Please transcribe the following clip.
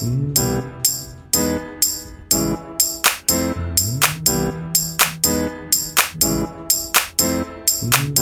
Mm-hmm. mm-hmm. mm-hmm.